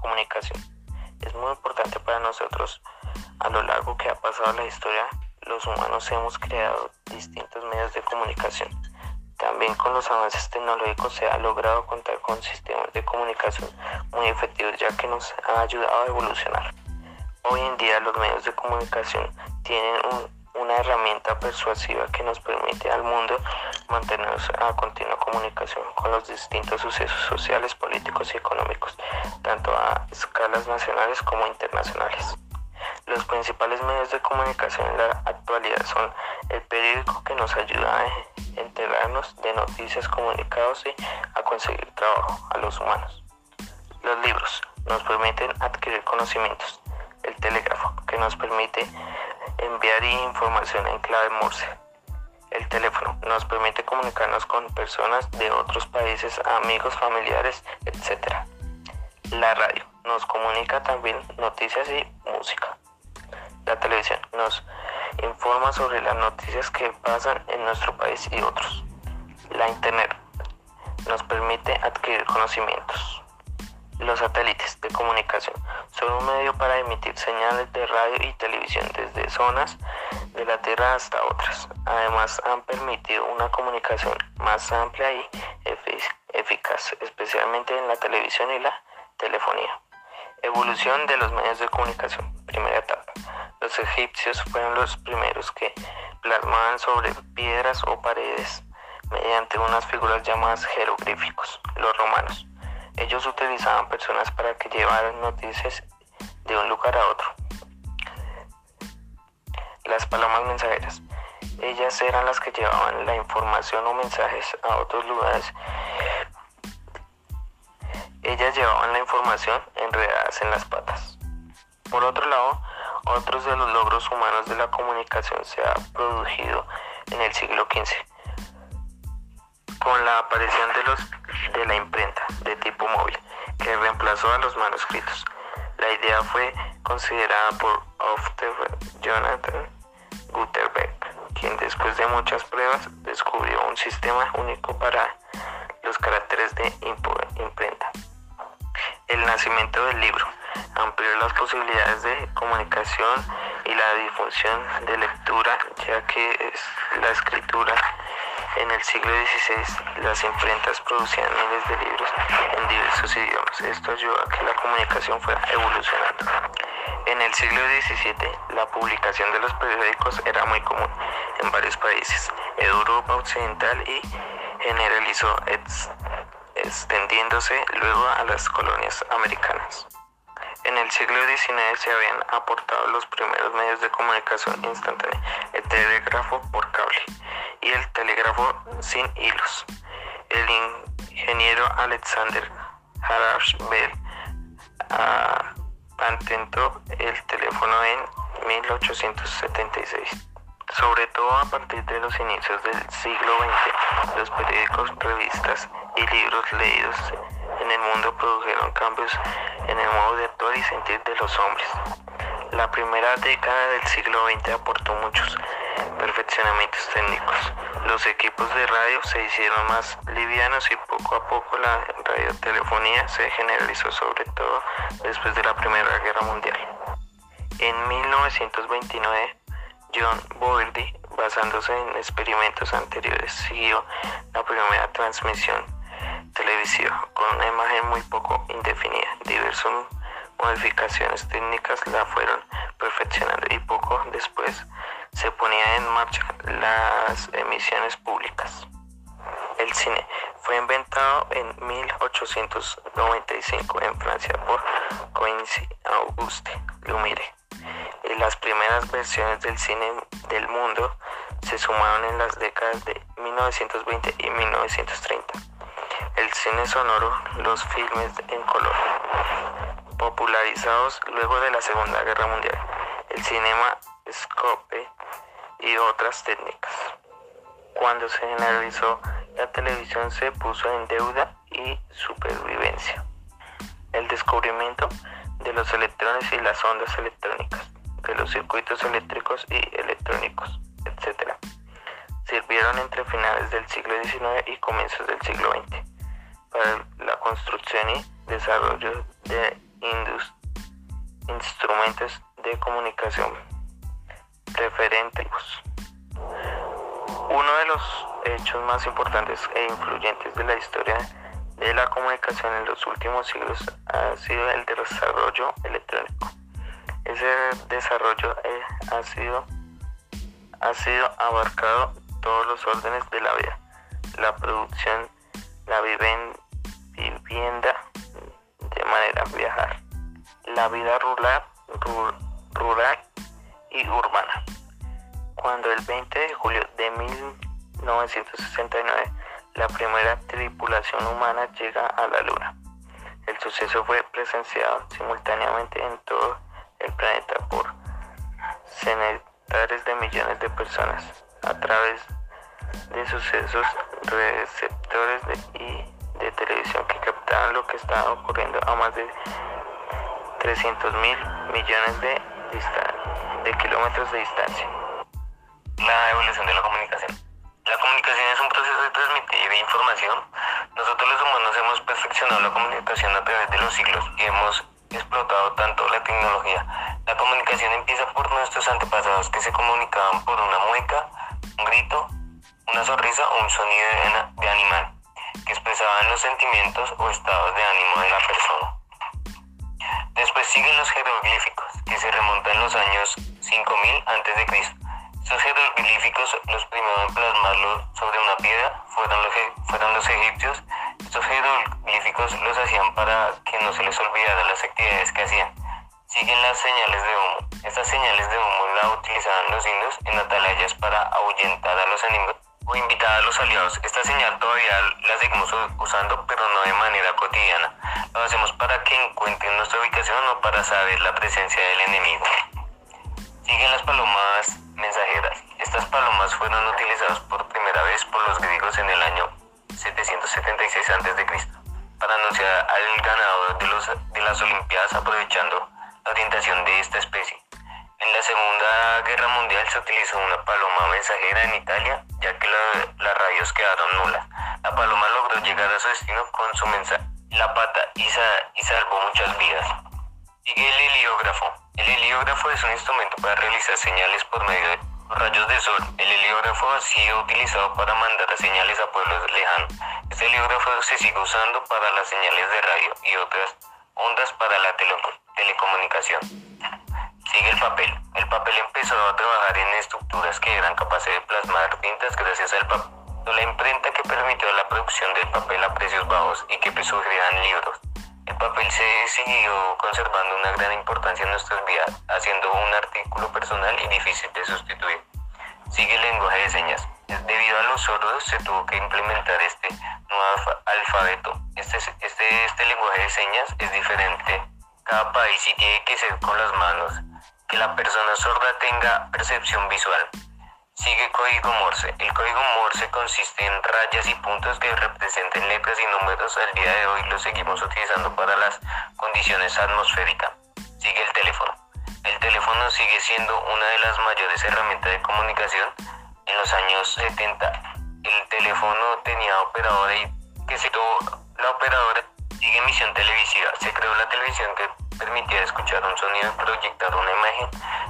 comunicación. Es muy importante para nosotros. A lo largo que ha pasado la historia, los humanos hemos creado distintos medios de comunicación. También con los avances tecnológicos se ha logrado contar con sistemas de comunicación muy efectivos ya que nos ha ayudado a evolucionar. Hoy en día los medios de comunicación tienen una herramienta persuasiva que nos permite al mundo mantenernos a continua comunicación con los distintos sucesos sociales, políticos y económicos, tanto a escalas nacionales como internacionales. Los principales medios de comunicación en la actualidad son el periódico que nos ayuda a enterarnos de noticias, comunicados y a conseguir trabajo a los humanos. Los libros nos permiten adquirir conocimientos. El telégrafo que nos permite enviar información en clave Morse. El teléfono nos permite comunicarnos con personas de otros países, amigos, familiares, etc. La radio nos comunica también noticias y música. La televisión nos informa sobre las noticias que pasan en nuestro país y otros. La Internet nos permite adquirir conocimientos. Los satélites de comunicación son un medio para emitir señales de radio y televisión desde zonas de la Tierra hasta otras. Además han permitido una comunicación más amplia y eficaz, especialmente en la televisión y la telefonía. Evolución de los medios de comunicación. Primera etapa. Los egipcios fueron los primeros que plasmaban sobre piedras o paredes mediante unas figuras llamadas jeroglíficos. Los romanos. Ellos utilizaban personas para que llevaran noticias de un lugar a otro. Las palomas mensajeras. Ellas eran las que llevaban la información o mensajes a otros lugares. Ellas llevaban la información enredadas en las patas. Por otro lado, otros de los logros humanos de la comunicación se ha producido en el siglo XV con la aparición de, los, de la imprenta de tipo móvil que reemplazó a los manuscritos. La idea fue considerada por Jonathan Gutenberg, quien después de muchas pruebas descubrió un sistema único para los caracteres de imprenta. El nacimiento del libro amplió las posibilidades de comunicación y la difusión de lectura, ya que la escritura en el siglo XVI las imprentas producían miles de libros en diversos idiomas. Esto ayudó a que la comunicación fuera evolucionando. En el siglo XVII la publicación de los periódicos era muy común en varios países, Europa Occidental y generalizó extendiéndose luego a las colonias americanas. En el siglo XIX se habían aportado los primeros medios de comunicación instantánea, el telégrafo por cable y el telégrafo sin hilos. El ingeniero Alexander Harash Bell ah, patentó el teléfono en 1876. Sobre todo a partir de los inicios del siglo XX, los periódicos, revistas y libros leídos en el mundo produjeron cambios en el modo de actuar y sentir de los hombres. La primera década del siglo XX aportó muchos perfeccionamientos técnicos. Los equipos de radio se hicieron más livianos y poco a poco la radiotelefonía se generalizó sobre todo después de la Primera Guerra Mundial. En 1929, John Boerdy, basándose en experimentos anteriores, siguió la primera transmisión televisiva con una imagen muy poco indefinida. Diversas modificaciones técnicas la fueron perfeccionando y poco después se ponía en marcha las emisiones públicas. El cine fue inventado en 1895 en Francia por Coincy Auguste Lumière. Y las primeras versiones del cine del mundo se sumaron en las décadas de 1920 y 1930 el cine sonoro, los filmes en color, popularizados luego de la Segunda Guerra Mundial, el cinema scope y otras técnicas. Cuando se generalizó la televisión se puso en deuda y supervivencia. El descubrimiento de los electrones y las ondas electrónicas, de los circuitos eléctricos y electrónicos, etc. Sirvieron entre finales del siglo XIX y comienzos del siglo XX para la construcción y desarrollo de instrumentos de comunicación preferentes. Uno de los hechos más importantes e influyentes de la historia de la comunicación en los últimos siglos ha sido el desarrollo electrónico. Ese desarrollo eh, ha sido ha sido abarcado todos los órdenes de la vida, la producción, la vivienda de manera viajar, la vida rural, rural y urbana. Cuando el 20 de julio de 1969 la primera tripulación humana llega a la Luna. El suceso fue presenciado simultáneamente en todo el planeta por centenares de millones de personas a través de sucesos receptores y de televisión que captaban lo que estaba ocurriendo a más de 300 mil millones de, de kilómetros de distancia. La evolución de la comunicación. La comunicación es un proceso de transmitir información. Nosotros los humanos hemos perfeccionado la comunicación a través de los siglos y hemos explotado tanto la tecnología. La comunicación empieza por nuestros antepasados que se comunicaban por una mueca, un grito, una sonrisa o un sonido de animal que expresaban los sentimientos o estados de ánimo de la persona. Después siguen los jeroglíficos, que se remontan los años 5000 a.C. Estos jeroglíficos, los primeros en plasmarlos sobre una piedra, fueron los, fueron los egipcios. Estos jeroglíficos los hacían para que no se les olvidaran las actividades que hacían. Siguen las señales de humo. Estas señales de humo las utilizaban los indios en atalayas para ahuyentar a los enemigos o invitar a los aliados. Esta señal todavía la seguimos usando, pero no de manera cotidiana. Lo hacemos para que encuentren nuestra ubicación o para saber la presencia del enemigo. Siguen las palomas mensajeras. Estas palomas fueron utilizadas por primera vez por los griegos en el año 776 a.C. para anunciar al ganador de, los, de las Olimpiadas aprovechando la orientación de esta especie. En la Segunda Guerra Mundial se utilizó una paloma mensajera en Italia, ya que las radios quedaron nulas. La paloma logró llegar a su destino con su mensaje, la pata, y, y salvó muchas vidas. Sigue el heliógrafo. El heliógrafo es un instrumento para realizar señales por medio de rayos de sol. El heliógrafo ha sido utilizado para mandar señales a pueblos lejanos. Este heliógrafo se sigue usando para las señales de radio y otras ondas para la telecomunicación. Sigue el papel. El papel empezó a trabajar en estructuras que eran capaces de plasmar tintas gracias al papel. La imprenta que permitió la producción del papel a precios bajos y que surgieran libros. El papel se siguió conservando una gran importancia en nuestras vidas, haciendo un artículo personal y difícil de sustituir. Sigue el lenguaje de señas. Debido a los sordos se tuvo que implementar este nuevo alfabeto. Este, este, este lenguaje de señas es diferente. Cada país y tiene que ser con las manos. Que la persona sorda tenga percepción visual. Sigue código Morse. El código Morse consiste en rayas y puntos que representen letras y números. Al día de hoy lo seguimos utilizando para las condiciones atmosféricas. Sigue el teléfono. El teléfono sigue siendo una de las mayores herramientas de comunicación. En los años 70 el teléfono tenía operadora y que se tuvo la operadora sigue emisión televisiva. Se creó la televisión que permitía escuchar un sonido y proyectar una imagen.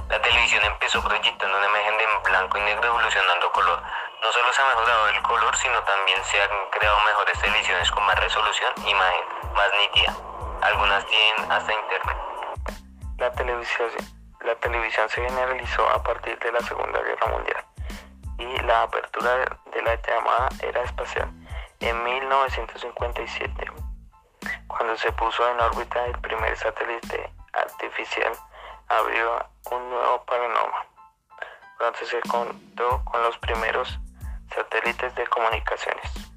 La televisión empezó proyectando una imagen de blanco y negro evolucionando color. No solo se ha mejorado el color, sino también se han creado mejores televisiones con más resolución, imagen más nítida. Algunas tienen hasta internet. La televisión, la televisión se generalizó a partir de la Segunda Guerra Mundial y la apertura de la llamada era espacial en 1957 cuando se puso en órbita el primer satélite artificial, abrió un nuevo panorama. Pronto se contó con los primeros satélites de comunicaciones.